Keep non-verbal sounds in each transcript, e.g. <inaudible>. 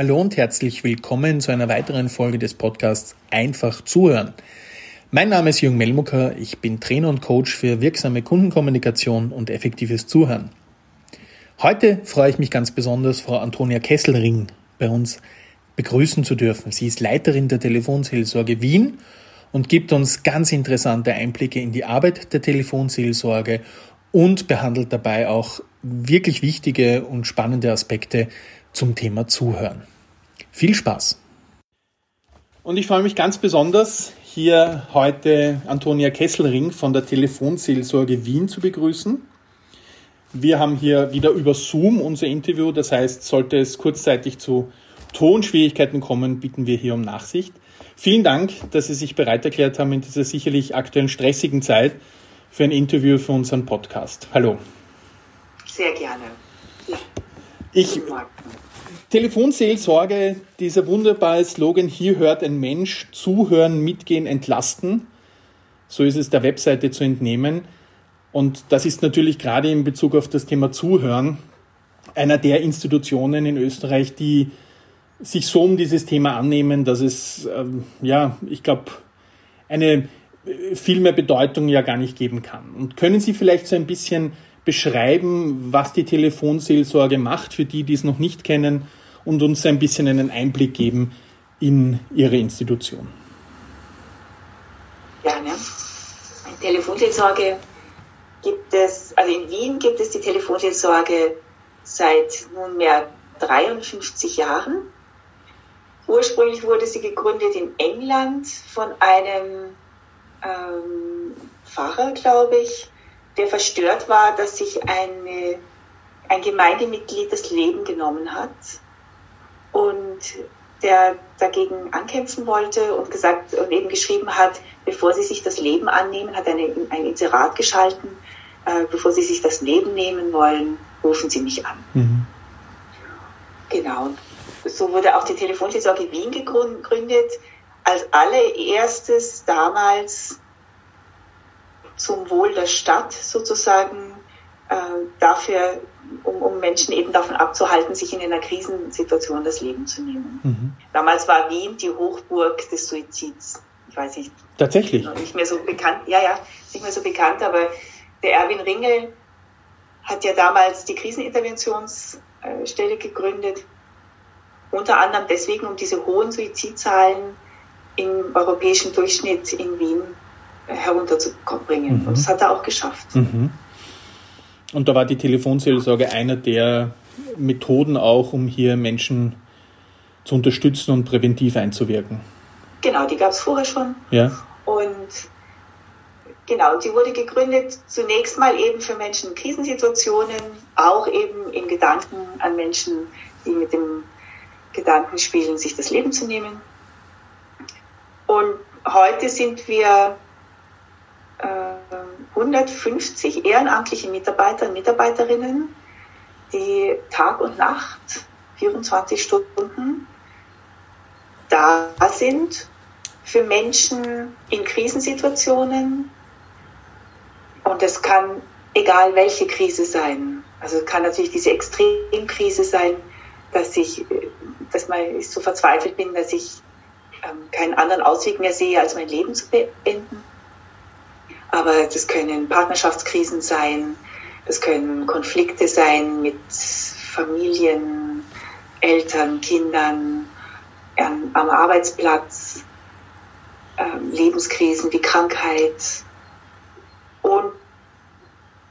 Hallo und herzlich willkommen zu einer weiteren Folge des Podcasts Einfach zuhören. Mein Name ist Jürgen Melmucker, ich bin Trainer und Coach für wirksame Kundenkommunikation und effektives Zuhören. Heute freue ich mich ganz besonders, Frau Antonia Kesselring bei uns begrüßen zu dürfen. Sie ist Leiterin der Telefonseelsorge Wien und gibt uns ganz interessante Einblicke in die Arbeit der Telefonseelsorge und behandelt dabei auch wirklich wichtige und spannende Aspekte zum Thema Zuhören. Viel Spaß! Und ich freue mich ganz besonders, hier heute Antonia Kesselring von der Telefonseelsorge Wien zu begrüßen. Wir haben hier wieder über Zoom unser Interview, das heißt, sollte es kurzzeitig zu Tonschwierigkeiten kommen, bitten wir hier um Nachsicht. Vielen Dank, dass Sie sich bereit erklärt haben, in dieser sicherlich aktuellen stressigen Zeit für ein Interview für unseren Podcast. Hallo. Sehr gerne. Ich, Telefonseelsorge, dieser wunderbare Slogan, hier hört ein Mensch, zuhören, mitgehen, entlasten. So ist es der Webseite zu entnehmen. Und das ist natürlich gerade in Bezug auf das Thema Zuhören einer der Institutionen in Österreich, die sich so um dieses Thema annehmen, dass es, ähm, ja, ich glaube, eine viel mehr Bedeutung ja gar nicht geben kann. Und können Sie vielleicht so ein bisschen beschreiben, was die Telefonseelsorge macht, für die, die es noch nicht kennen, und uns ein bisschen einen Einblick geben in Ihre Institution? Gerne. Telefonseelsorge gibt es, also in Wien gibt es die Telefonseelsorge seit nunmehr 53 Jahren. Ursprünglich wurde sie gegründet in England von einem ähm, Pfarrer, glaube ich, der verstört war, dass sich eine, ein Gemeindemitglied das Leben genommen hat und der dagegen ankämpfen wollte und gesagt und eben geschrieben hat, bevor sie sich das Leben annehmen, hat eine, ein Inserat geschalten, äh, bevor sie sich das Leben nehmen wollen, rufen sie mich an. Mhm. Genau. So wurde auch die Telefonseelsorge Wien gegründet, als allererstes damals zum Wohl der Stadt sozusagen äh, dafür, um, um Menschen eben davon abzuhalten, sich in einer Krisensituation das Leben zu nehmen. Mhm. Damals war Wien die Hochburg des Suizids. Ich weiß nicht. Tatsächlich. Nicht mehr so bekannt. Ja, ja, nicht mehr so bekannt, aber der Erwin Ringel hat ja damals die Kriseninterventionsstelle gegründet. Unter anderem deswegen, um diese hohen Suizidzahlen im europäischen Durchschnitt in Wien herunterzubringen. Mhm. Und das hat er auch geschafft. Mhm. Und da war die Telefonseelsorge einer der Methoden auch, um hier Menschen zu unterstützen und präventiv einzuwirken. Genau, die gab es vorher schon. Ja. Und genau, die wurde gegründet zunächst mal eben für Menschen in Krisensituationen, auch eben in Gedanken an Menschen, die mit dem Gedanken spielen, sich das Leben zu nehmen. Und heute sind wir 150 ehrenamtliche Mitarbeiter und Mitarbeiterinnen, die Tag und Nacht, 24 Stunden da sind für Menschen in Krisensituationen. Und es kann egal welche Krise sein. Also es kann natürlich diese Extremkrise sein, dass ich, dass man so verzweifelt bin, dass ich ähm, keinen anderen Ausweg mehr sehe, als mein Leben zu beenden. Aber das können Partnerschaftskrisen sein, das können Konflikte sein mit Familien, Eltern, Kindern, am Arbeitsplatz, ähm, Lebenskrisen wie Krankheit. Und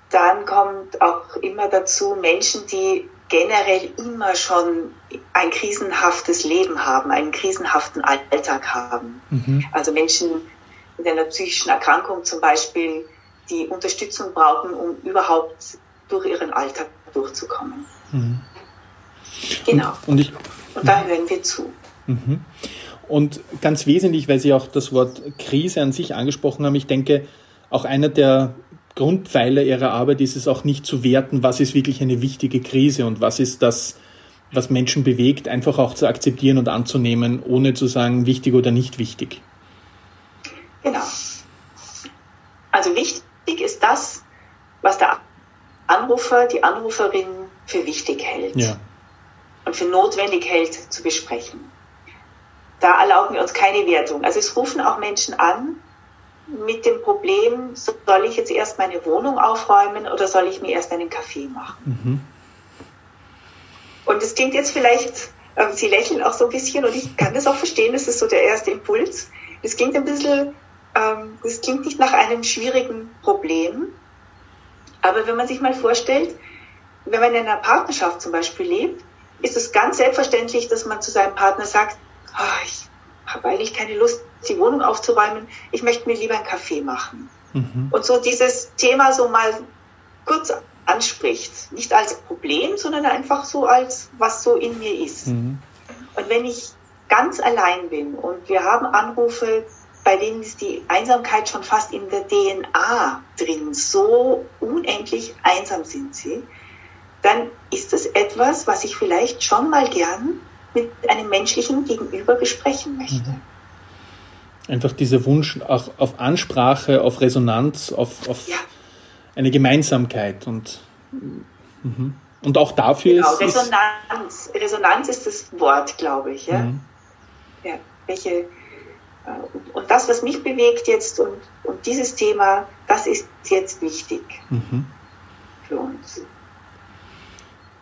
dann kommt auch immer dazu Menschen, die generell immer schon ein krisenhaftes Leben haben, einen krisenhaften Alltag haben. Mhm. Also Menschen, mit einer psychischen Erkrankung zum Beispiel, die Unterstützung brauchen, um überhaupt durch ihren Alltag durchzukommen. Mhm. Genau. Und, und, ich, und da hören wir zu. Mhm. Und ganz wesentlich, weil Sie auch das Wort Krise an sich angesprochen haben, ich denke, auch einer der Grundpfeiler Ihrer Arbeit ist es auch nicht zu werten, was ist wirklich eine wichtige Krise und was ist das, was Menschen bewegt, einfach auch zu akzeptieren und anzunehmen, ohne zu sagen, wichtig oder nicht wichtig. Genau. Also wichtig ist das, was der Anrufer, die Anruferin für wichtig hält. Ja. und für notwendig hält, zu besprechen. Da erlauben wir uns keine Wertung. Also es rufen auch Menschen an mit dem Problem, soll ich jetzt erst meine Wohnung aufräumen oder soll ich mir erst einen Kaffee machen? Mhm. Und es klingt jetzt vielleicht, äh, Sie lächeln auch so ein bisschen und ich kann das auch verstehen, das ist so der erste Impuls. Es klingt ein bisschen, ähm, das klingt nicht nach einem schwierigen Problem, aber wenn man sich mal vorstellt, wenn man in einer Partnerschaft zum Beispiel lebt, ist es ganz selbstverständlich, dass man zu seinem Partner sagt, oh, ich habe eigentlich keine Lust, die Wohnung aufzuräumen, ich möchte mir lieber einen Kaffee machen. Mhm. Und so dieses Thema so mal kurz anspricht, nicht als Problem, sondern einfach so als, was so in mir ist. Mhm. Und wenn ich ganz allein bin und wir haben Anrufe, bei denen ist die Einsamkeit schon fast in der DNA drin, so unendlich einsam sind sie, dann ist das etwas, was ich vielleicht schon mal gern mit einem menschlichen Gegenüber besprechen möchte. Mhm. Einfach dieser Wunsch auch auf Ansprache, auf Resonanz, auf, auf ja. eine Gemeinsamkeit und, mhm. und auch dafür genau, ist. Resonanz. Resonanz ist das Wort, glaube ich. Ja? Mhm. ja welche, und das, was mich bewegt jetzt und, und dieses Thema, das ist jetzt wichtig mhm. für uns.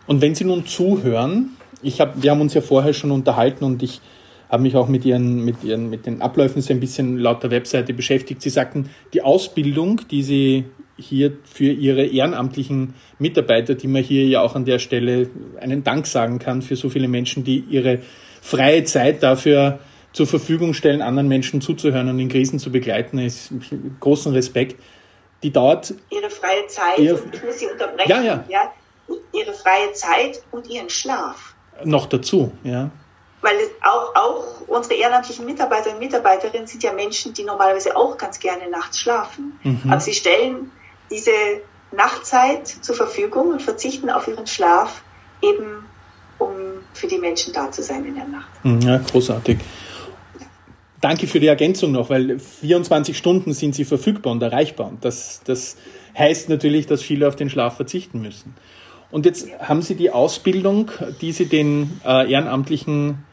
Und wenn Sie nun zuhören, ich hab, wir haben uns ja vorher schon unterhalten und ich habe mich auch mit ihren, mit ihren, mit den Abläufen so ein bisschen laut der Webseite beschäftigt. Sie sagten, die Ausbildung, die Sie hier für Ihre ehrenamtlichen Mitarbeiter, die man hier ja auch an der Stelle einen Dank sagen kann für so viele Menschen, die ihre freie Zeit dafür zur Verfügung stellen, anderen Menschen zuzuhören und in Krisen zu begleiten, ist großen Respekt. Die dauert. Ihre freie Zeit, ihr, ich muss Sie unterbrechen. Ja, ja. ja ihre freie Zeit und ihren Schlaf. Noch dazu, ja. Weil auch, auch unsere ehrenamtlichen Mitarbeiter und Mitarbeiterinnen sind ja Menschen, die normalerweise auch ganz gerne nachts schlafen. Mhm. Aber sie stellen diese Nachtzeit zur Verfügung und verzichten auf ihren Schlaf, eben um für die Menschen da zu sein in der Nacht. Mhm, ja, großartig. Danke für die Ergänzung noch, weil 24 Stunden sind sie verfügbar und erreichbar. Und das, das heißt natürlich, dass viele auf den Schlaf verzichten müssen. Und jetzt haben Sie die Ausbildung, die Sie den äh, Ehrenamtlichen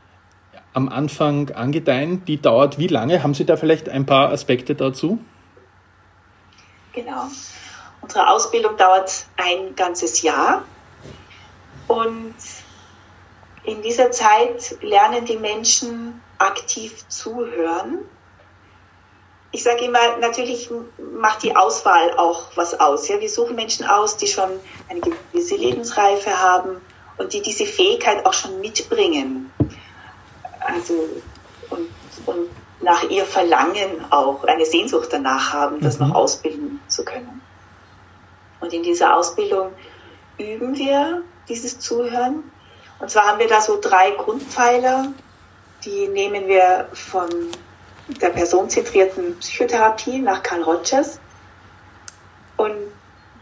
am Anfang angedeihen, die dauert wie lange? Haben Sie da vielleicht ein paar Aspekte dazu? Genau. Unsere Ausbildung dauert ein ganzes Jahr und in dieser Zeit lernen die Menschen aktiv zuhören ich sage immer, natürlich macht die Auswahl auch was aus. Ja? Wir suchen Menschen aus, die schon eine gewisse Lebensreife haben und die diese Fähigkeit auch schon mitbringen. Also, und, und nach ihr Verlangen auch eine Sehnsucht danach haben, das mhm. noch ausbilden zu können. Und in dieser Ausbildung üben wir dieses Zuhören. Und zwar haben wir da so drei Grundpfeiler, die nehmen wir von der personenzentrierten Psychotherapie nach Carl Rogers. Und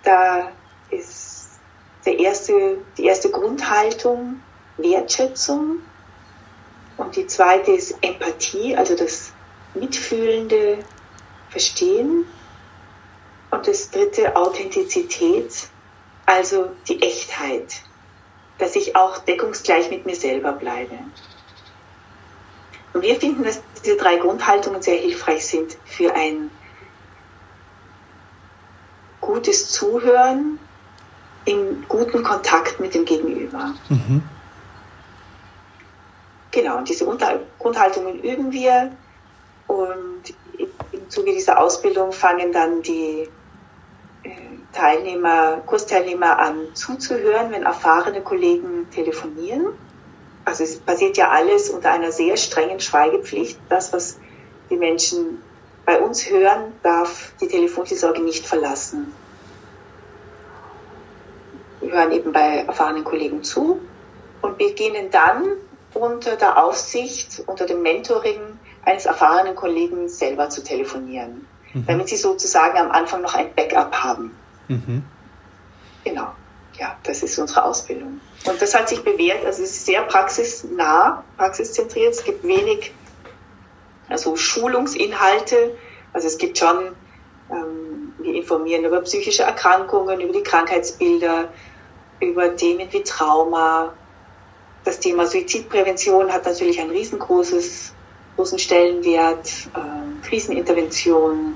da ist der erste, die erste Grundhaltung Wertschätzung und die zweite ist Empathie, also das mitfühlende Verstehen. Und das dritte Authentizität, also die Echtheit, dass ich auch deckungsgleich mit mir selber bleibe. Und wir finden, dass diese drei Grundhaltungen sehr hilfreich sind für ein gutes Zuhören in guten Kontakt mit dem Gegenüber. Mhm. Genau, und diese Grundhaltungen üben wir und im Zuge dieser Ausbildung fangen dann die äh, Teilnehmer, Kursteilnehmer an zuzuhören, wenn erfahrene Kollegen telefonieren also es passiert ja alles unter einer sehr strengen Schweigepflicht. Das, was die Menschen bei uns hören, darf die Telefonseelsorge nicht verlassen. Wir hören eben bei erfahrenen Kollegen zu und beginnen dann unter der Aufsicht, unter dem Mentoring eines erfahrenen Kollegen selber zu telefonieren, mhm. damit sie sozusagen am Anfang noch ein Backup haben. Mhm. Genau ja, das ist unsere Ausbildung. Und das hat sich bewährt, also es ist sehr praxisnah, praxiszentriert. Es gibt wenig also Schulungsinhalte. Also es gibt schon, ähm, wir informieren über psychische Erkrankungen, über die Krankheitsbilder, über Themen wie Trauma, das Thema Suizidprävention hat natürlich ein riesengroßes, großen Stellenwert, äh, Krisenintervention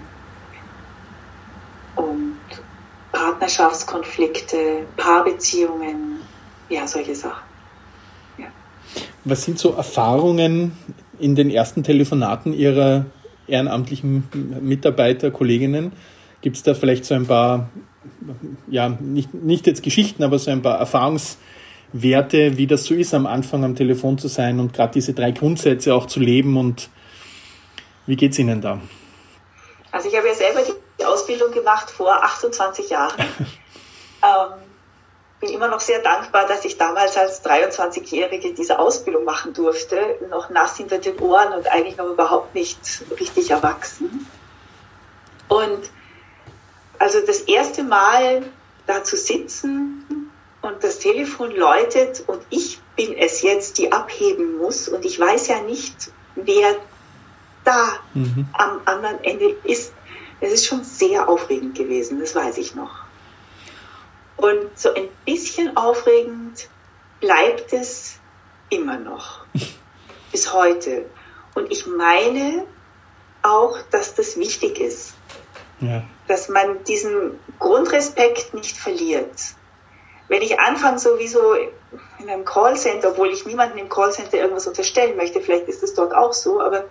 und Partnerschaftskonflikte, Paarbeziehungen, ja, solche Sachen. Ja. Was sind so Erfahrungen in den ersten Telefonaten Ihrer ehrenamtlichen Mitarbeiter, Kolleginnen? Gibt es da vielleicht so ein paar, ja, nicht, nicht jetzt Geschichten, aber so ein paar Erfahrungswerte, wie das so ist, am Anfang am Telefon zu sein und gerade diese drei Grundsätze auch zu leben und wie geht es Ihnen da? Also ich habe ja selber die Ausbildung gemacht vor 28 Jahren. <laughs> ähm, bin immer noch sehr dankbar, dass ich damals als 23-Jährige diese Ausbildung machen durfte, noch nass hinter den Ohren und eigentlich noch überhaupt nicht richtig erwachsen. Und also das erste Mal da zu sitzen und das Telefon läutet und ich bin es jetzt, die abheben muss und ich weiß ja nicht, wer da mhm. am anderen Ende ist. Es ist schon sehr aufregend gewesen, das weiß ich noch. Und so ein bisschen aufregend bleibt es immer noch. <laughs> bis heute. Und ich meine auch, dass das wichtig ist. Ja. Dass man diesen Grundrespekt nicht verliert. Wenn ich anfange, sowieso in einem Callcenter, obwohl ich niemanden im Callcenter irgendwas unterstellen möchte, vielleicht ist es dort auch so, aber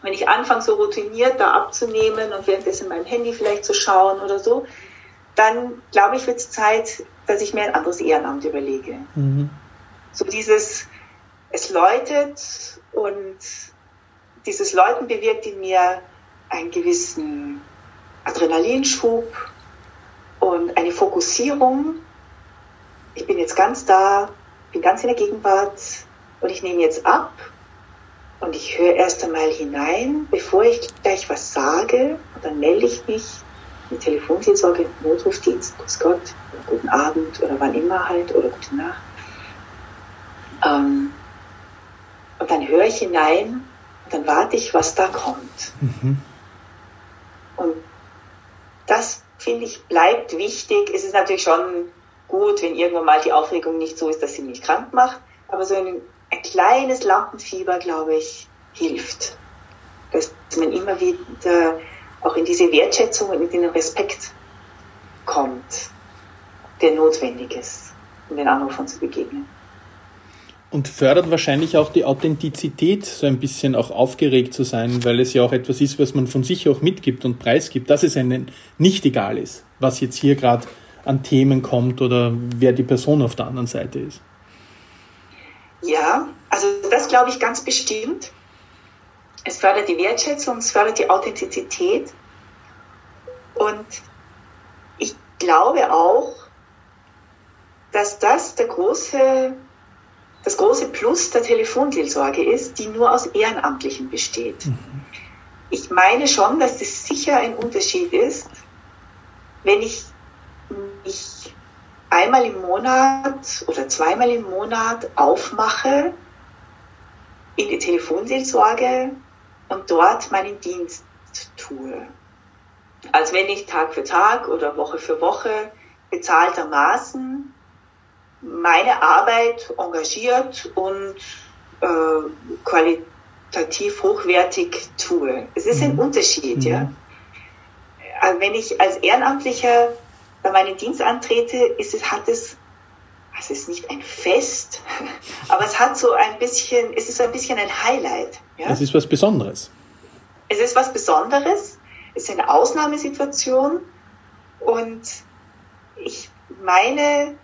wenn ich anfange, so routiniert da abzunehmen und währenddessen mein Handy vielleicht zu schauen oder so, dann glaube ich, wird es Zeit, dass ich mir ein anderes Ehrenamt überlege. Mhm. So dieses, es läutet und dieses Läuten bewirkt in mir einen gewissen Adrenalinschub und eine Fokussierung. Ich bin jetzt ganz da, bin ganz in der Gegenwart und ich nehme jetzt ab und ich höre erst einmal hinein, bevor ich gleich was sage und dann melde ich mich eine Telefonseelsorge, Notrufdienst, Grüß Gott, guten Abend oder wann immer halt oder gute Nacht. Ähm, und dann höre ich hinein, dann warte ich, was da kommt. Mhm. Und das, finde ich, bleibt wichtig. Es ist natürlich schon gut, wenn irgendwann mal die Aufregung nicht so ist, dass sie mich krank macht, aber so ein, ein kleines Lampenfieber, glaube ich, hilft. Dass man immer wieder auch in diese Wertschätzung und in den Respekt kommt, der notwendig ist, um den Anrufern zu begegnen. Und fördert wahrscheinlich auch die Authentizität, so ein bisschen auch aufgeregt zu sein, weil es ja auch etwas ist, was man von sich auch mitgibt und preisgibt, dass es einem nicht egal ist, was jetzt hier gerade an Themen kommt oder wer die Person auf der anderen Seite ist. Ja, also das glaube ich ganz bestimmt. Es fördert die Wertschätzung, es fördert die Authentizität. Und ich glaube auch, dass das der große, das große Plus der Telefonseelsorge ist, die nur aus Ehrenamtlichen besteht. Mhm. Ich meine schon, dass es sicher ein Unterschied ist, wenn ich mich einmal im Monat oder zweimal im Monat aufmache in die Telefonseelsorge und dort meinen Dienst tue. Als wenn ich Tag für Tag oder Woche für Woche bezahltermaßen meine Arbeit engagiert und äh, qualitativ hochwertig tue. Es ist ein mhm. Unterschied, mhm. ja. Also wenn ich als Ehrenamtlicher bei meinem Dienst antrete, ist es, hat es, es ist nicht ein Fest, <laughs> aber es hat so ein bisschen, es ist ein bisschen ein Highlight. Ja? Es ist was Besonderes. Es ist was Besonderes, es ist eine Ausnahmesituation und ich meine,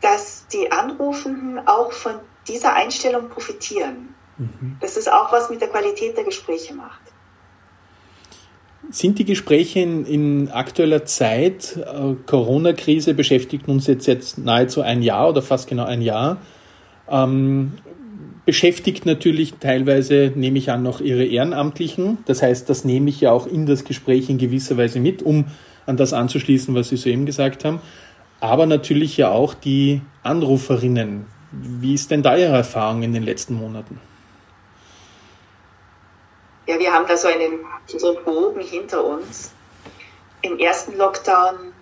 dass die Anrufenden auch von dieser Einstellung profitieren. Mhm. Dass es auch was mit der Qualität der Gespräche macht. Sind die Gespräche in, in aktueller Zeit, äh, Corona-Krise beschäftigt uns jetzt, jetzt nahezu ein Jahr oder fast genau ein Jahr, ähm, beschäftigt natürlich teilweise, nehme ich an, noch ihre Ehrenamtlichen. Das heißt, das nehme ich ja auch in das Gespräch in gewisser Weise mit, um an das anzuschließen, was Sie soeben gesagt haben. Aber natürlich ja auch die Anruferinnen. Wie ist denn da Ihre Erfahrung in den letzten Monaten? Ja, wir haben da so einen, so einen Bogen hinter uns. Im ersten Lockdown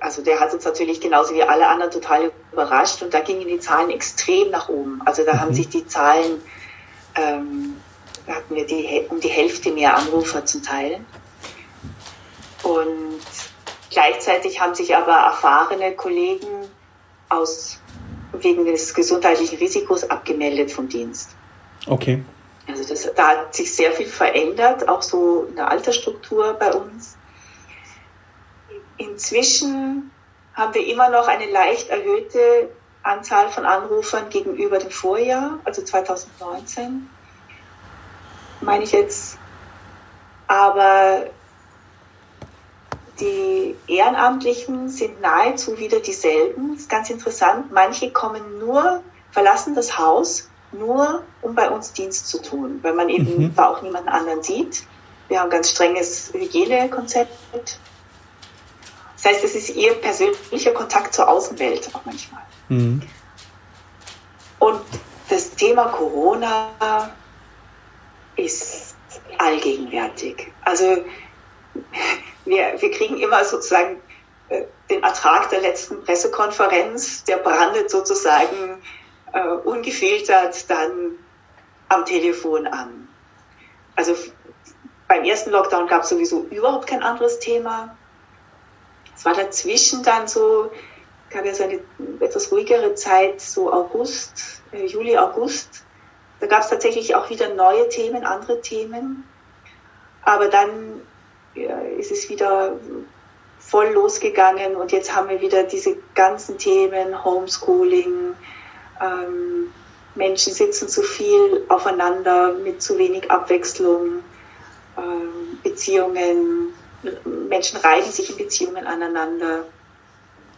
also der hat uns natürlich genauso wie alle anderen total überrascht und da gingen die Zahlen extrem nach oben. Also da mhm. haben sich die Zahlen, ähm, da hatten wir die, um die Hälfte mehr Anrufer zum Teil. Und gleichzeitig haben sich aber erfahrene Kollegen aus, wegen des gesundheitlichen Risikos abgemeldet vom Dienst. Okay. Also das, da hat sich sehr viel verändert, auch so in der Altersstruktur bei uns. Inzwischen haben wir immer noch eine leicht erhöhte Anzahl von Anrufern gegenüber dem Vorjahr, also 2019, meine ich jetzt. Aber die Ehrenamtlichen sind nahezu wieder dieselben. Das ist ganz interessant. Manche kommen nur, verlassen das Haus nur, um bei uns Dienst zu tun, weil man eben mhm. da auch niemanden anderen sieht. Wir haben ein ganz strenges Hygienekonzept. Das heißt, es ist ihr persönlicher Kontakt zur Außenwelt auch manchmal. Mhm. Und das Thema Corona ist allgegenwärtig. Also wir, wir kriegen immer sozusagen äh, den Ertrag der letzten Pressekonferenz, der brandet sozusagen äh, ungefiltert dann am Telefon an. Also beim ersten Lockdown gab es sowieso überhaupt kein anderes Thema. Es war dazwischen dann so, gab ja so eine etwas ruhigere Zeit, so August, äh, Juli, August. Da gab es tatsächlich auch wieder neue Themen, andere Themen. Aber dann ja, ist es wieder voll losgegangen und jetzt haben wir wieder diese ganzen Themen, Homeschooling, ähm, Menschen sitzen zu viel aufeinander mit zu wenig Abwechslung, ähm, Beziehungen, Menschen reiben sich in Beziehungen aneinander.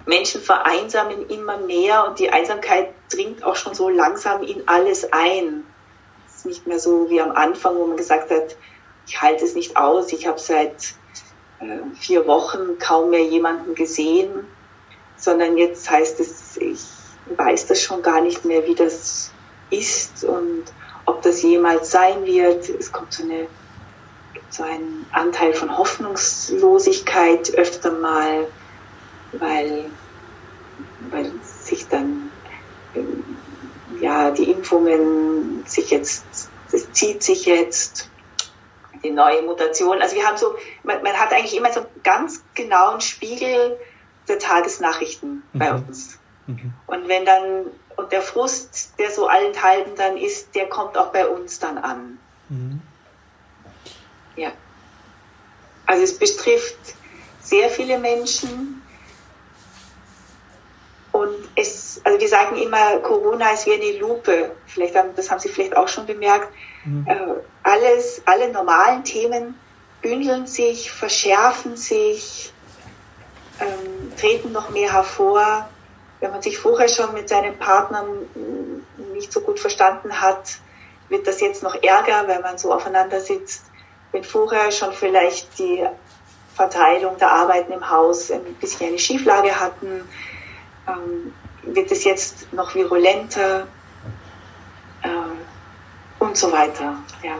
Menschen vereinsamen immer mehr und die Einsamkeit dringt auch schon so langsam in alles ein. Es ist nicht mehr so wie am Anfang, wo man gesagt hat, ich halte es nicht aus, ich habe seit äh, vier Wochen kaum mehr jemanden gesehen, sondern jetzt heißt es, ich weiß das schon gar nicht mehr, wie das ist und ob das jemals sein wird. Es kommt so, eine, so ein Anteil von Hoffnungslosigkeit öfter mal, weil, weil sich dann ähm, ja die Impfungen sich jetzt, das zieht sich jetzt die neue Mutation. Also wir haben so, man, man hat eigentlich immer so einen ganz genauen Spiegel der Tagesnachrichten mhm. bei uns. Mhm. Und wenn dann, und der Frust, der so allenthalben dann ist, der kommt auch bei uns dann an. Mhm. Ja. Also es betrifft sehr viele Menschen. Und es, also wir sagen immer, Corona ist wie eine Lupe. Vielleicht haben, das haben Sie vielleicht auch schon bemerkt. Mhm. Äh, alles, alle normalen Themen bündeln sich, verschärfen sich, ähm, treten noch mehr hervor wenn man sich vorher schon mit seinen Partnern nicht so gut verstanden hat, wird das jetzt noch ärger, weil man so aufeinander sitzt. Wenn vorher schon vielleicht die Verteilung der Arbeiten im Haus ein bisschen eine Schieflage hatten, ähm, wird es jetzt noch virulenter äh, und so weiter. Ja.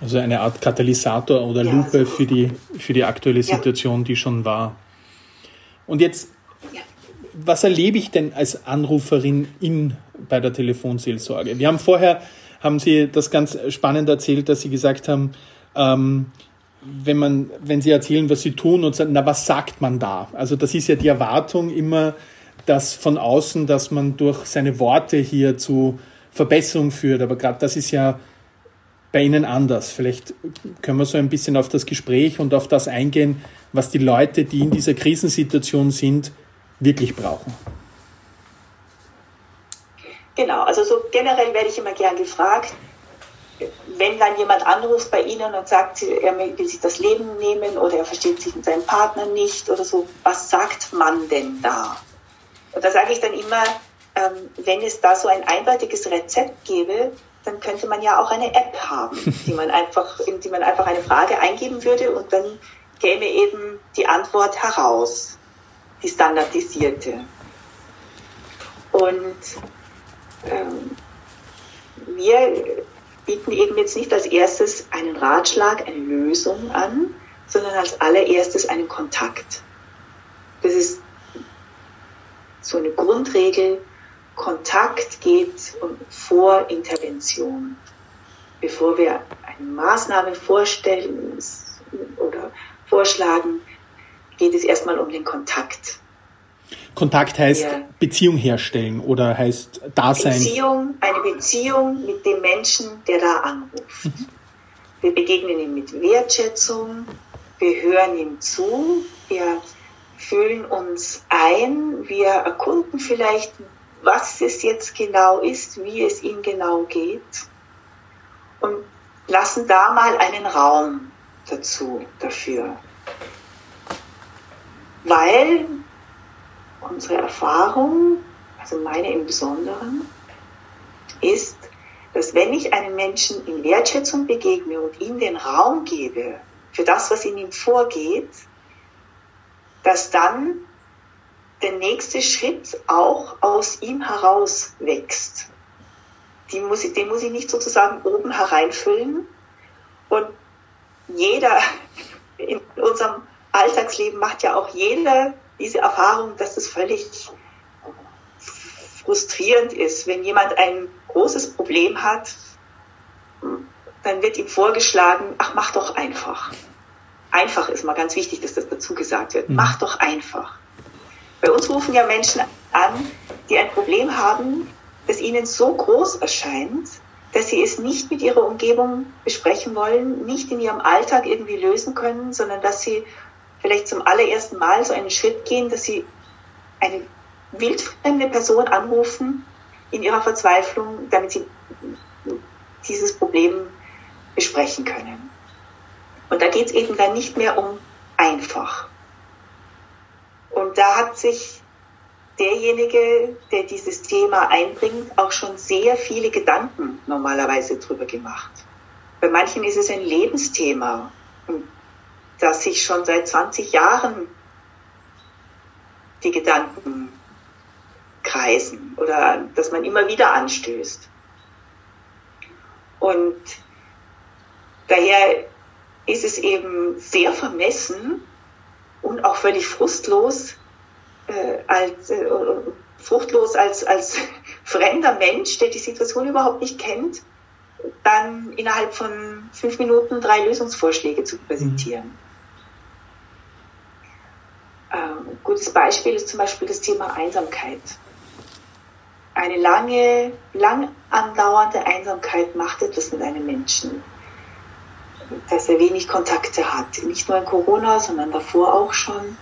Also eine Art Katalysator oder ja, Lupe also, für, die, für die aktuelle Situation, ja. die schon war. Und jetzt was erlebe ich denn als Anruferin in, bei der Telefonseelsorge? Wir haben vorher, haben Sie das ganz spannend erzählt, dass Sie gesagt haben, ähm, wenn man, wenn Sie erzählen, was Sie tun und sagen, na, was sagt man da? Also das ist ja die Erwartung immer, dass von außen, dass man durch seine Worte hier zu Verbesserung führt. Aber gerade das ist ja bei Ihnen anders. Vielleicht können wir so ein bisschen auf das Gespräch und auf das eingehen, was die Leute, die in dieser Krisensituation sind, wirklich brauchen? Genau, also so generell werde ich immer gern gefragt, wenn dann jemand anruft bei Ihnen und sagt, er will sich das Leben nehmen oder er versteht sich mit seinem Partner nicht oder so, was sagt man denn da? Und da sage ich dann immer, ähm, wenn es da so ein eindeutiges Rezept gäbe, dann könnte man ja auch eine App haben, <laughs> die man einfach, in die man einfach eine Frage eingeben würde und dann käme eben die Antwort heraus die standardisierte. Und ähm, wir bieten eben jetzt nicht als erstes einen Ratschlag, eine Lösung an, sondern als allererstes einen Kontakt. Das ist so eine Grundregel, Kontakt geht vor Intervention. Bevor wir eine Maßnahme vorstellen oder vorschlagen, geht es erstmal um den Kontakt. Kontakt heißt ja. Beziehung herstellen oder heißt Dasein? Beziehung, eine Beziehung mit dem Menschen, der da anruft. Mhm. Wir begegnen ihm mit Wertschätzung, wir hören ihm zu, wir fühlen uns ein, wir erkunden vielleicht, was es jetzt genau ist, wie es ihm genau geht und lassen da mal einen Raum dazu, dafür. Weil unsere Erfahrung, also meine im Besonderen, ist, dass wenn ich einem Menschen in Wertschätzung begegne und ihm den Raum gebe für das, was in ihm vorgeht, dass dann der nächste Schritt auch aus ihm heraus wächst. Muss ich, den muss ich nicht sozusagen oben hereinfüllen. Und jeder <laughs> in unserem Alltagsleben macht ja auch jeder diese Erfahrung, dass es völlig frustrierend ist, wenn jemand ein großes Problem hat, dann wird ihm vorgeschlagen, ach, mach doch einfach. Einfach ist mal ganz wichtig, dass das dazu gesagt wird. Mhm. Mach doch einfach. Bei uns rufen ja Menschen an, die ein Problem haben, das ihnen so groß erscheint, dass sie es nicht mit ihrer Umgebung besprechen wollen, nicht in ihrem Alltag irgendwie lösen können, sondern dass sie vielleicht zum allerersten Mal so einen Schritt gehen, dass sie eine wildfremde Person anrufen in ihrer Verzweiflung, damit sie dieses Problem besprechen können. Und da geht es eben dann nicht mehr um einfach. Und da hat sich derjenige, der dieses Thema einbringt, auch schon sehr viele Gedanken normalerweise drüber gemacht. Bei manchen ist es ein Lebensthema. Und dass sich schon seit 20 Jahren die Gedanken kreisen oder dass man immer wieder anstößt. Und daher ist es eben sehr vermessen und auch völlig frustlos, äh, als, äh, fruchtlos als, als <laughs> fremder Mensch, der die Situation überhaupt nicht kennt, dann innerhalb von fünf Minuten drei Lösungsvorschläge zu präsentieren. Mhm. Ähm, gutes Beispiel ist zum Beispiel das Thema Einsamkeit. Eine lange, lang andauernde Einsamkeit macht etwas mit einem Menschen, dass er wenig Kontakte hat. Nicht nur in Corona, sondern davor auch schon.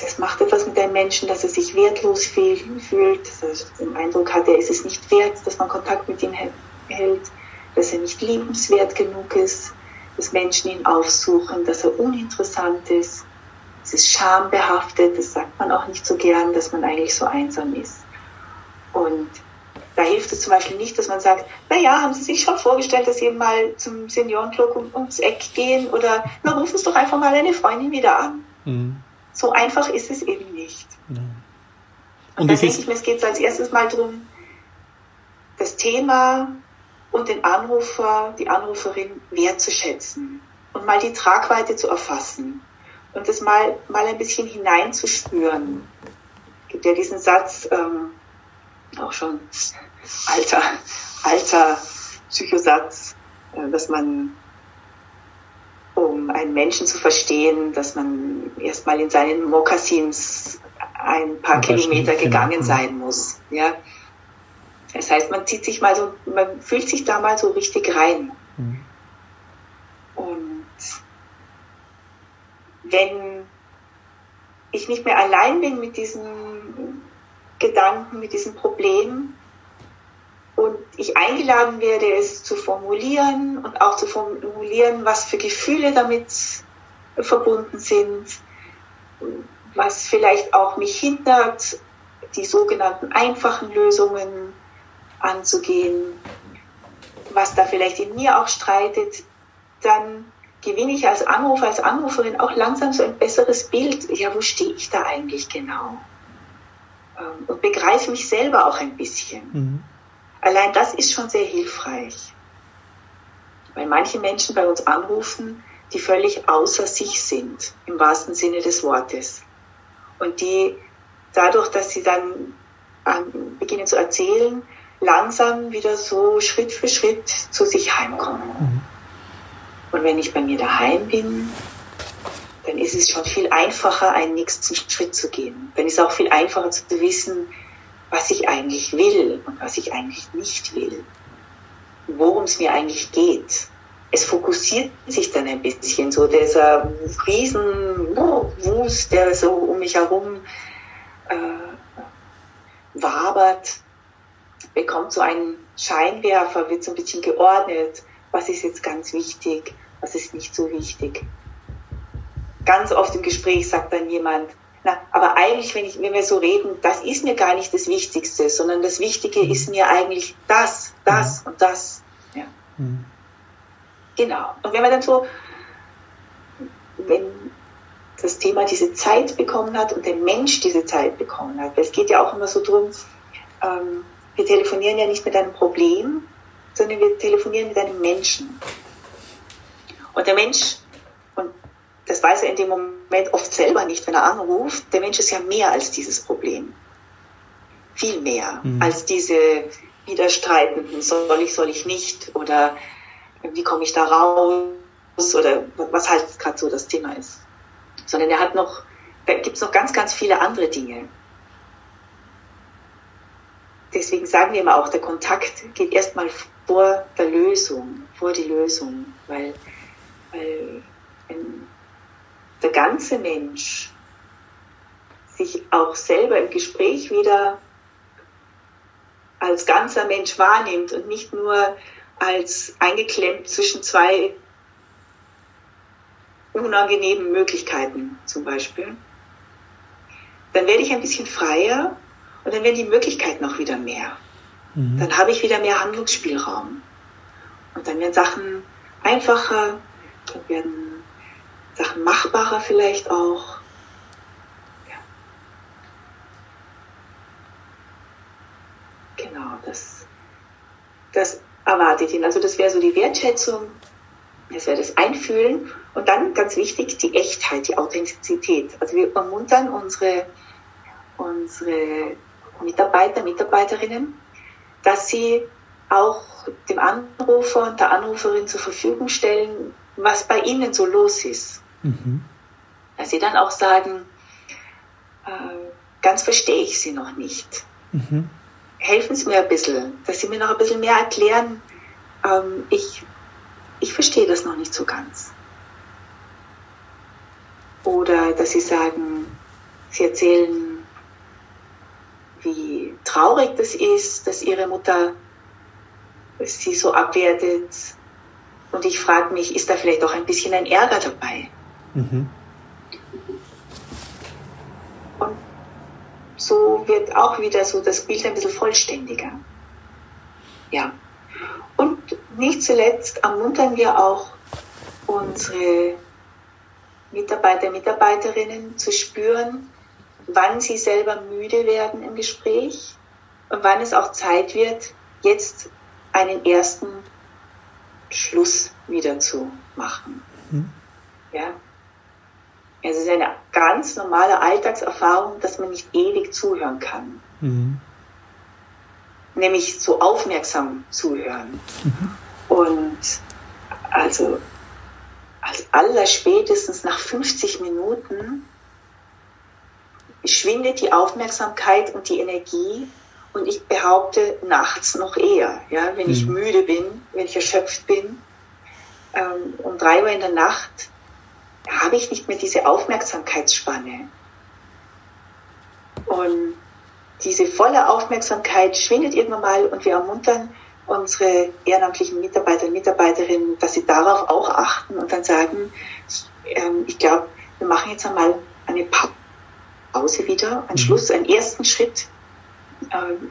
Das macht etwas mit einem Menschen, dass er sich wertlos fühlt, dass er den Eindruck hat, er ist es nicht wert, dass man Kontakt mit ihm hält, dass er nicht liebenswert genug ist, dass Menschen ihn aufsuchen, dass er uninteressant ist es ist schambehaftet, das sagt man auch nicht so gern, dass man eigentlich so einsam ist. Und da hilft es zum Beispiel nicht, dass man sagt, na ja, haben Sie sich schon vorgestellt, dass Sie mal zum Seniorenclub um, ums Eck gehen oder na rufen Sie doch einfach mal eine Freundin wieder an. Mhm. So einfach ist es eben nicht. Ja. Und, Und da denke ich mir, es geht als erstes mal darum, das Thema und den Anrufer, die Anruferin wertzuschätzen und mal die Tragweite zu erfassen und das mal, mal ein bisschen hineinzuspüren. Gibt ja diesen Satz, ähm, auch schon alter, alter Psychosatz, äh, dass man, um einen Menschen zu verstehen, dass man erstmal in seinen Mokassins ein paar, Kilometer gegangen sein muss. Ja? Das heißt, man zieht sich mal so, man fühlt sich da mal so richtig rein. Mhm. Wenn ich nicht mehr allein bin mit diesen Gedanken, mit diesem Problem und ich eingeladen werde, es zu formulieren und auch zu formulieren, was für Gefühle damit verbunden sind, was vielleicht auch mich hindert, die sogenannten einfachen Lösungen anzugehen, was da vielleicht in mir auch streitet, dann gewinne ich als Anrufer, als Anruferin auch langsam so ein besseres Bild. Ja, wo stehe ich da eigentlich genau? Ähm, und begreife mich selber auch ein bisschen. Mhm. Allein das ist schon sehr hilfreich. Weil manche Menschen bei uns anrufen, die völlig außer sich sind, im wahrsten Sinne des Wortes. Und die dadurch, dass sie dann an, beginnen zu erzählen, langsam wieder so Schritt für Schritt zu sich heimkommen. Mhm. Und wenn ich bei mir daheim bin, dann ist es schon viel einfacher, einen nächsten Schritt zu gehen. Dann ist es auch viel einfacher zu wissen, was ich eigentlich will und was ich eigentlich nicht will. Worum es mir eigentlich geht. Es fokussiert sich dann ein bisschen, so dieser riesen Wust, der so um mich herum äh, wabert, bekommt so einen Scheinwerfer, wird so ein bisschen geordnet. Was ist jetzt ganz wichtig? Was ist nicht so wichtig? Ganz oft im Gespräch sagt dann jemand, na, aber eigentlich, wenn, ich, wenn wir so reden, das ist mir gar nicht das Wichtigste, sondern das Wichtige ist mir eigentlich das, das mhm. und das. Ja. Mhm. Genau. Und wenn man dann so, wenn das Thema diese Zeit bekommen hat und der Mensch diese Zeit bekommen hat, weil es geht ja auch immer so drum, ähm, wir telefonieren ja nicht mit einem Problem, sondern wir telefonieren mit einem Menschen. Und der Mensch das weiß er in dem Moment oft selber nicht, wenn er anruft. Der Mensch ist ja mehr als dieses Problem. Viel mehr mhm. als diese widerstreitenden, soll ich, soll ich nicht oder wie komme ich da raus oder was halt gerade so das Thema ist. Sondern er hat noch, da gibt es noch ganz, ganz viele andere Dinge. Deswegen sagen wir immer auch, der Kontakt geht erstmal vor der Lösung, vor die Lösung, weil, weil wenn, der ganze Mensch sich auch selber im Gespräch wieder als ganzer Mensch wahrnimmt und nicht nur als eingeklemmt zwischen zwei unangenehmen Möglichkeiten zum Beispiel, dann werde ich ein bisschen freier und dann werden die Möglichkeiten auch wieder mehr. Mhm. Dann habe ich wieder mehr Handlungsspielraum. Und dann werden Sachen einfacher, dann werden Sachen machbarer vielleicht auch. Ja. Genau, das, das erwartet ihn. Also das wäre so die Wertschätzung, das wäre das Einfühlen und dann ganz wichtig die Echtheit, die Authentizität. Also wir ermuntern unsere, unsere Mitarbeiter, Mitarbeiterinnen, dass sie auch dem Anrufer und der Anruferin zur Verfügung stellen, was bei ihnen so los ist. Mhm. Dass sie dann auch sagen, äh, ganz verstehe ich sie noch nicht. Mhm. Helfen Sie mir ein bisschen, dass Sie mir noch ein bisschen mehr erklären. Ähm, ich, ich verstehe das noch nicht so ganz. Oder dass Sie sagen, Sie erzählen, wie traurig das ist, dass Ihre Mutter sie so abwertet. Und ich frage mich, ist da vielleicht auch ein bisschen ein Ärger dabei? Mhm. Und so wird auch wieder so das Bild ein bisschen vollständiger. Ja. Und nicht zuletzt ermuntern wir auch unsere Mitarbeiter, Mitarbeiterinnen zu spüren, wann sie selber müde werden im Gespräch und wann es auch Zeit wird, jetzt einen ersten Schluss wieder zu machen. Mhm. Ja, es ist eine ganz normale Alltagserfahrung, dass man nicht ewig zuhören kann. Mhm. Nämlich so aufmerksam zuhören. Mhm. Und also als allerspätestens nach 50 Minuten schwindet die Aufmerksamkeit und die Energie und ich behaupte nachts noch eher, ja, wenn mhm. ich müde bin, wenn ich erschöpft bin, ähm, um drei Uhr in der Nacht habe ich nicht mehr diese Aufmerksamkeitsspanne. Und diese volle Aufmerksamkeit schwindet irgendwann mal und wir ermuntern unsere ehrenamtlichen Mitarbeiter und Mitarbeiterinnen, dass sie darauf auch achten und dann sagen, ähm, ich glaube, wir machen jetzt einmal eine Pause wieder, einen mhm. Schluss, einen ersten Schritt,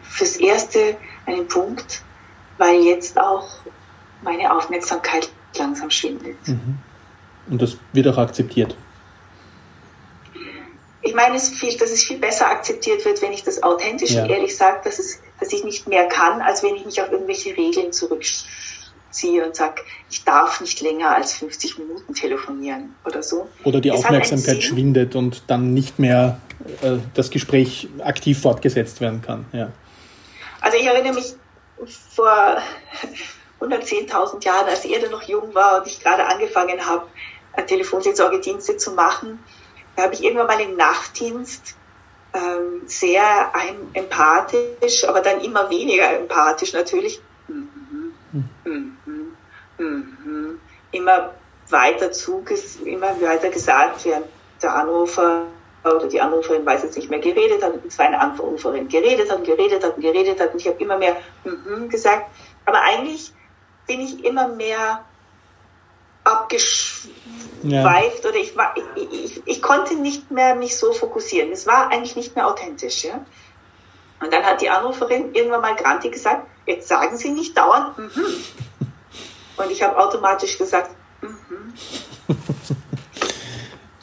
fürs Erste einen Punkt, weil jetzt auch meine Aufmerksamkeit langsam schwindet. Mhm. Und das wird auch akzeptiert. Ich meine, es viel, dass es viel besser akzeptiert wird, wenn ich das authentisch ja. und ehrlich sage, dass, dass ich nicht mehr kann, als wenn ich mich auf irgendwelche Regeln zurückstütze. Ziehe und sage, ich darf nicht länger als 50 Minuten telefonieren oder so. Oder die Aufmerksamkeit schwindet und dann nicht mehr äh, das Gespräch aktiv fortgesetzt werden kann. Ja. Also ich erinnere mich vor 110.000 Jahren, als er noch jung war und ich gerade angefangen habe, Telefonseelsorgedienste zu machen, da habe ich irgendwann mal im Nachtdienst ähm, sehr empathisch, aber dann immer weniger empathisch natürlich, mhm, mhm, mhm, immer weiter zuges immer weiter gesagt, während der Anrufer oder die Anruferin weiß jetzt nicht mehr geredet hat, es war eine Anruferin geredet hat, geredet hat, geredet hat und ich habe immer mehr gesagt. Aber eigentlich bin ich immer mehr abgeschweift ja. oder ich, war, ich, ich, ich, konnte nicht mehr mich so fokussieren. Es war eigentlich nicht mehr authentisch. Ja? Und dann hat die Anruferin irgendwann mal grantig gesagt, jetzt sagen Sie nicht dauernd, mm -hmm. Und ich habe automatisch gesagt, mm -hmm.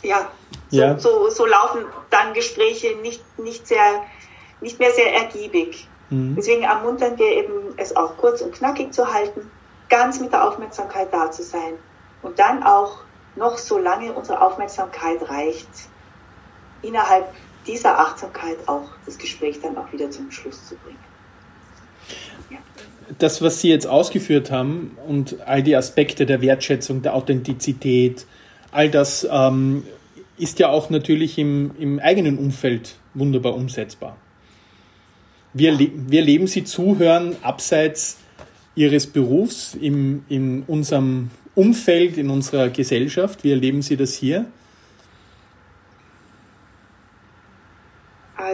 ja, so, ja. So, so, laufen dann Gespräche nicht, nicht, sehr, nicht mehr sehr ergiebig. Mhm. Deswegen ermuntern wir eben, es auch kurz und knackig zu halten, ganz mit der Aufmerksamkeit da zu sein und dann auch noch so lange unsere Aufmerksamkeit reicht, innerhalb dieser Achtsamkeit auch das Gespräch dann auch wieder zum Schluss zu bringen. Ja. Das, was Sie jetzt ausgeführt haben und all die Aspekte der Wertschätzung, der Authentizität, all das ähm, ist ja auch natürlich im, im eigenen Umfeld wunderbar umsetzbar. Wir, wir leben Sie zuhören abseits Ihres Berufs, im, in unserem Umfeld, in unserer Gesellschaft? Wie erleben Sie das hier?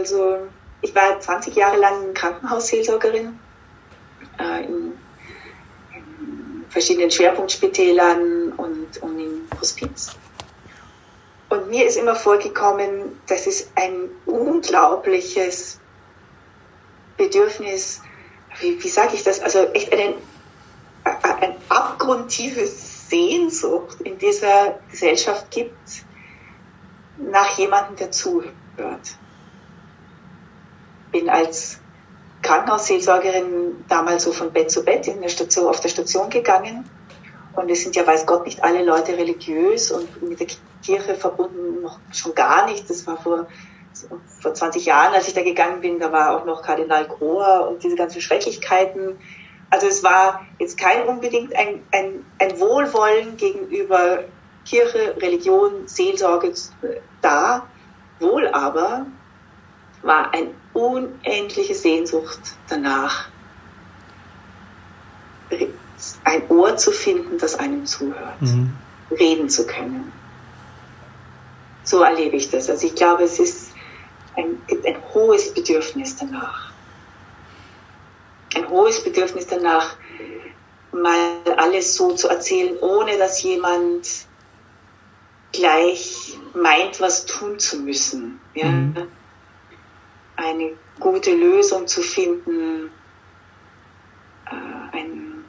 Also, ich war 20 Jahre lang Krankenhausseelsorgerin äh, in, in, verschiedenen Schwerpunktspitälern und, und im Hospiz. Und mir ist immer vorgekommen, dass es ein unglaubliches Bedürfnis, wie, wie sage ich das, also echt einen, ein abgrundtiefes Sehnsucht in dieser Gesellschaft gibt nach jemandem, der zuhört. Bin als Krankenhausseelsorgerin damals so von Bett zu Bett in der Station, auf der Station gegangen. Und es sind ja, weiß Gott, nicht alle Leute religiös und mit der Kirche verbunden noch schon gar nicht. Das war vor vor 20 Jahren, als ich da gegangen bin, da war auch noch Kardinal Grohr und diese ganzen Schrecklichkeiten. Also es war jetzt kein unbedingt ein, ein, ein Wohlwollen gegenüber Kirche, Religion, Seelsorge da, wohl aber war eine unendliche Sehnsucht danach, ein Ohr zu finden, das einem zuhört, mhm. reden zu können. So erlebe ich das. Also ich glaube, es ist ein, gibt ein hohes Bedürfnis danach. Ein hohes Bedürfnis danach, mal alles so zu erzählen, ohne dass jemand gleich meint, was tun zu müssen. Ja? Mhm. Eine gute Lösung zu finden, äh, ein,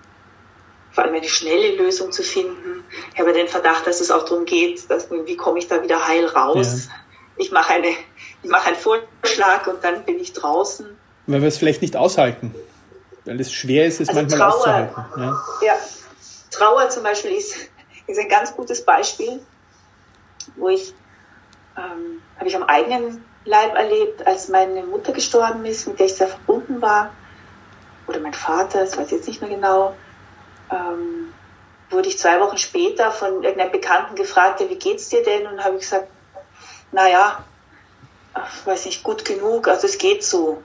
vor allem eine schnelle Lösung zu finden. Ich habe den Verdacht, dass es auch darum geht, dass, wie komme ich da wieder heil raus. Ja. Ich mache eine ich mache einen Vorschlag und dann bin ich draußen. Weil wir es vielleicht nicht aushalten. Weil es schwer ist, es also manchmal Trauer, auszuhalten. Ja. ja. Trauer zum Beispiel ist, ist ein ganz gutes Beispiel, wo ich, ähm, habe ich am eigenen Leib erlebt, als meine Mutter gestorben ist, mit der ich sehr verbunden war, oder mein Vater, das weiß ich jetzt nicht mehr genau, ähm, wurde ich zwei Wochen später von irgendeinem Bekannten gefragt, ja, wie geht's dir denn? Und habe ich gesagt, naja, weiß nicht, gut genug, also es geht so.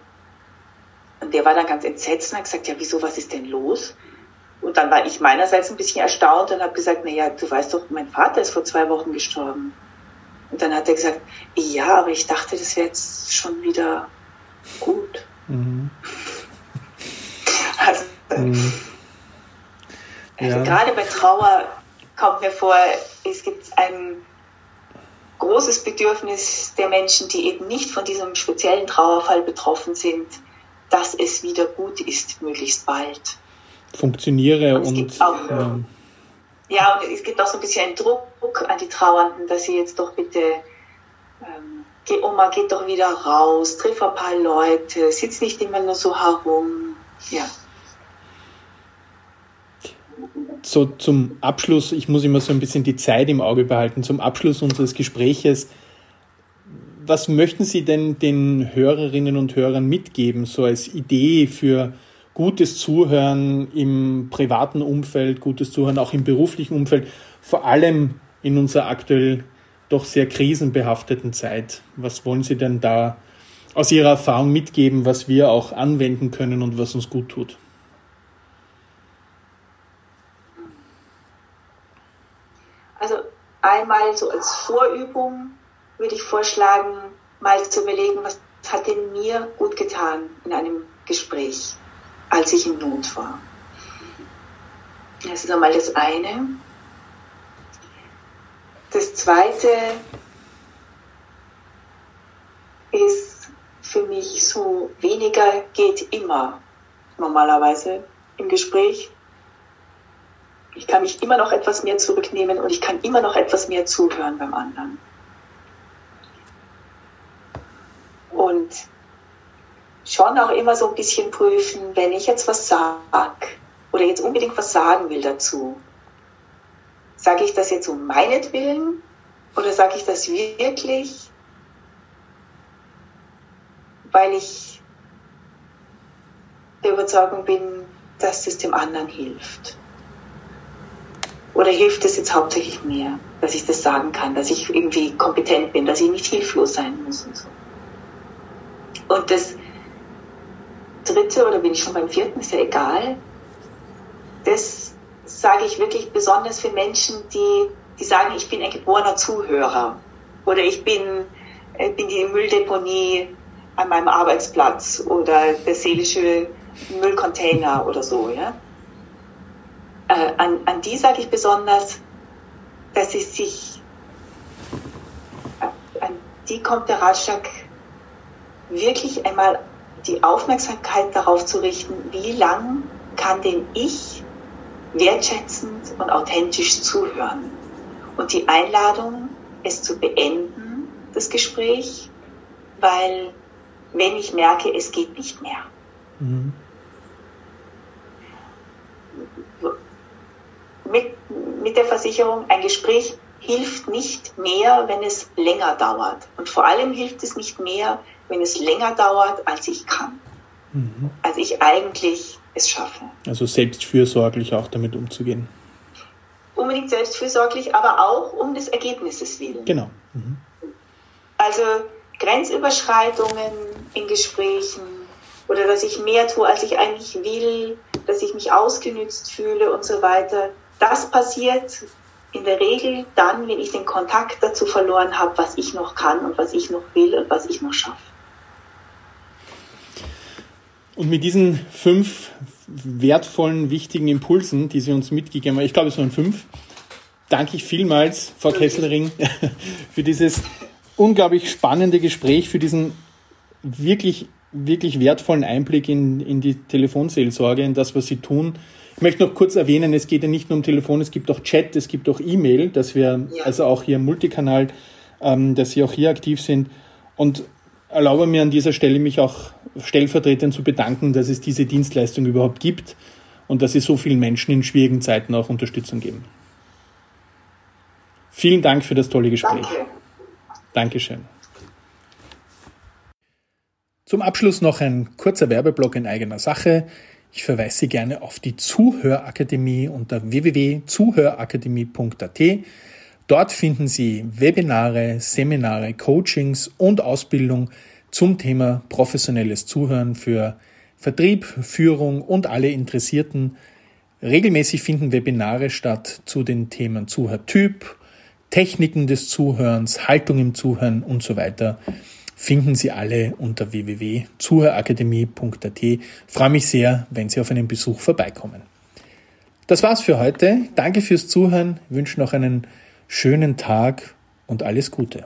Und der war dann ganz entsetzt und hat gesagt, ja, wieso, was ist denn los? Und dann war ich meinerseits ein bisschen erstaunt und habe gesagt, na ja, du weißt doch, mein Vater ist vor zwei Wochen gestorben. Und dann hat er gesagt, ja, aber ich dachte, das wäre jetzt schon wieder gut. Mhm. Also, mhm. also gerade bei Trauer kommt mir vor, es gibt einen großes Bedürfnis der Menschen, die eben nicht von diesem speziellen Trauerfall betroffen sind, dass es wieder gut ist, möglichst bald. Funktioniere und. und auch, ähm, ja, und es gibt auch so ein bisschen einen Druck an die Trauernden, dass sie jetzt doch bitte, ähm, geh Oma, geht doch wieder raus, triff ein paar Leute, sitz nicht immer nur so herum. Ja. so zum Abschluss, ich muss immer so ein bisschen die Zeit im Auge behalten, zum Abschluss unseres Gespräches, was möchten Sie denn den Hörerinnen und Hörern mitgeben, so als Idee für gutes Zuhören im privaten Umfeld, gutes Zuhören auch im beruflichen Umfeld, vor allem in unserer aktuell doch sehr krisenbehafteten Zeit? Was wollen Sie denn da aus Ihrer Erfahrung mitgeben, was wir auch anwenden können und was uns gut tut? Also einmal so als Vorübung würde ich vorschlagen, mal zu überlegen, was hat denn mir gut getan in einem Gespräch, als ich in Not war. Das ist einmal das eine. Das zweite ist für mich so, weniger geht immer normalerweise im Gespräch. Ich kann mich immer noch etwas mehr zurücknehmen und ich kann immer noch etwas mehr zuhören beim anderen. Und schon auch immer so ein bisschen prüfen, wenn ich jetzt was sage oder jetzt unbedingt was sagen will dazu, sage ich das jetzt um meinetwillen oder sage ich das wirklich, weil ich der Überzeugung bin, dass es dem anderen hilft? Oder hilft es jetzt hauptsächlich mir, dass ich das sagen kann, dass ich irgendwie kompetent bin, dass ich nicht hilflos sein muss und so. Und das dritte, oder bin ich schon beim vierten, ist ja egal, das sage ich wirklich besonders für Menschen, die, die sagen, ich bin ein geborener Zuhörer oder ich bin, ich bin die Mülldeponie an meinem Arbeitsplatz oder der seelische Müllcontainer oder so. Ja? Äh, an, an die sage ich besonders, dass sie sich, an die kommt der Ratschlag, wirklich einmal die Aufmerksamkeit darauf zu richten, wie lang kann denn ich wertschätzend und authentisch zuhören. Und die Einladung, es zu beenden, das Gespräch, weil wenn ich merke, es geht nicht mehr. Mhm. Mit, mit der Versicherung, ein Gespräch hilft nicht mehr, wenn es länger dauert. Und vor allem hilft es nicht mehr, wenn es länger dauert, als ich kann. Mhm. Als ich eigentlich es schaffe. Also selbstfürsorglich auch damit umzugehen. Unbedingt selbstfürsorglich, aber auch um des Ergebnisses willen. Genau. Mhm. Also Grenzüberschreitungen in Gesprächen oder dass ich mehr tue, als ich eigentlich will, dass ich mich ausgenützt fühle und so weiter. Das passiert in der Regel dann, wenn ich den Kontakt dazu verloren habe, was ich noch kann und was ich noch will und was ich noch schaffe. Und mit diesen fünf wertvollen, wichtigen Impulsen, die Sie uns mitgegeben haben, ich glaube, es waren fünf, danke ich vielmals, Frau Kesselring, <laughs> für dieses unglaublich spannende Gespräch, für diesen wirklich, wirklich wertvollen Einblick in, in die Telefonseelsorge, in das, was Sie tun. Ich möchte noch kurz erwähnen, es geht ja nicht nur um Telefon, es gibt auch Chat, es gibt auch E-Mail, dass wir, ja. also auch hier Multikanal, ähm, dass Sie auch hier aktiv sind. Und erlaube mir an dieser Stelle mich auch stellvertretend zu bedanken, dass es diese Dienstleistung überhaupt gibt und dass Sie so vielen Menschen in schwierigen Zeiten auch Unterstützung geben. Vielen Dank für das tolle Gespräch. Danke. Dankeschön. Zum Abschluss noch ein kurzer Werbeblock in eigener Sache. Ich verweise Sie gerne auf die Zuhörakademie unter www.zuhörakademie.at. Dort finden Sie Webinare, Seminare, Coachings und Ausbildung zum Thema professionelles Zuhören für Vertrieb, Führung und alle Interessierten. Regelmäßig finden Webinare statt zu den Themen Zuhörtyp, Techniken des Zuhörens, Haltung im Zuhören und so weiter. Finden Sie alle unter www.zuhörakademie.at. Freue mich sehr, wenn Sie auf einen Besuch vorbeikommen. Das war's für heute. Danke fürs Zuhören. Ich wünsche noch einen schönen Tag und alles Gute.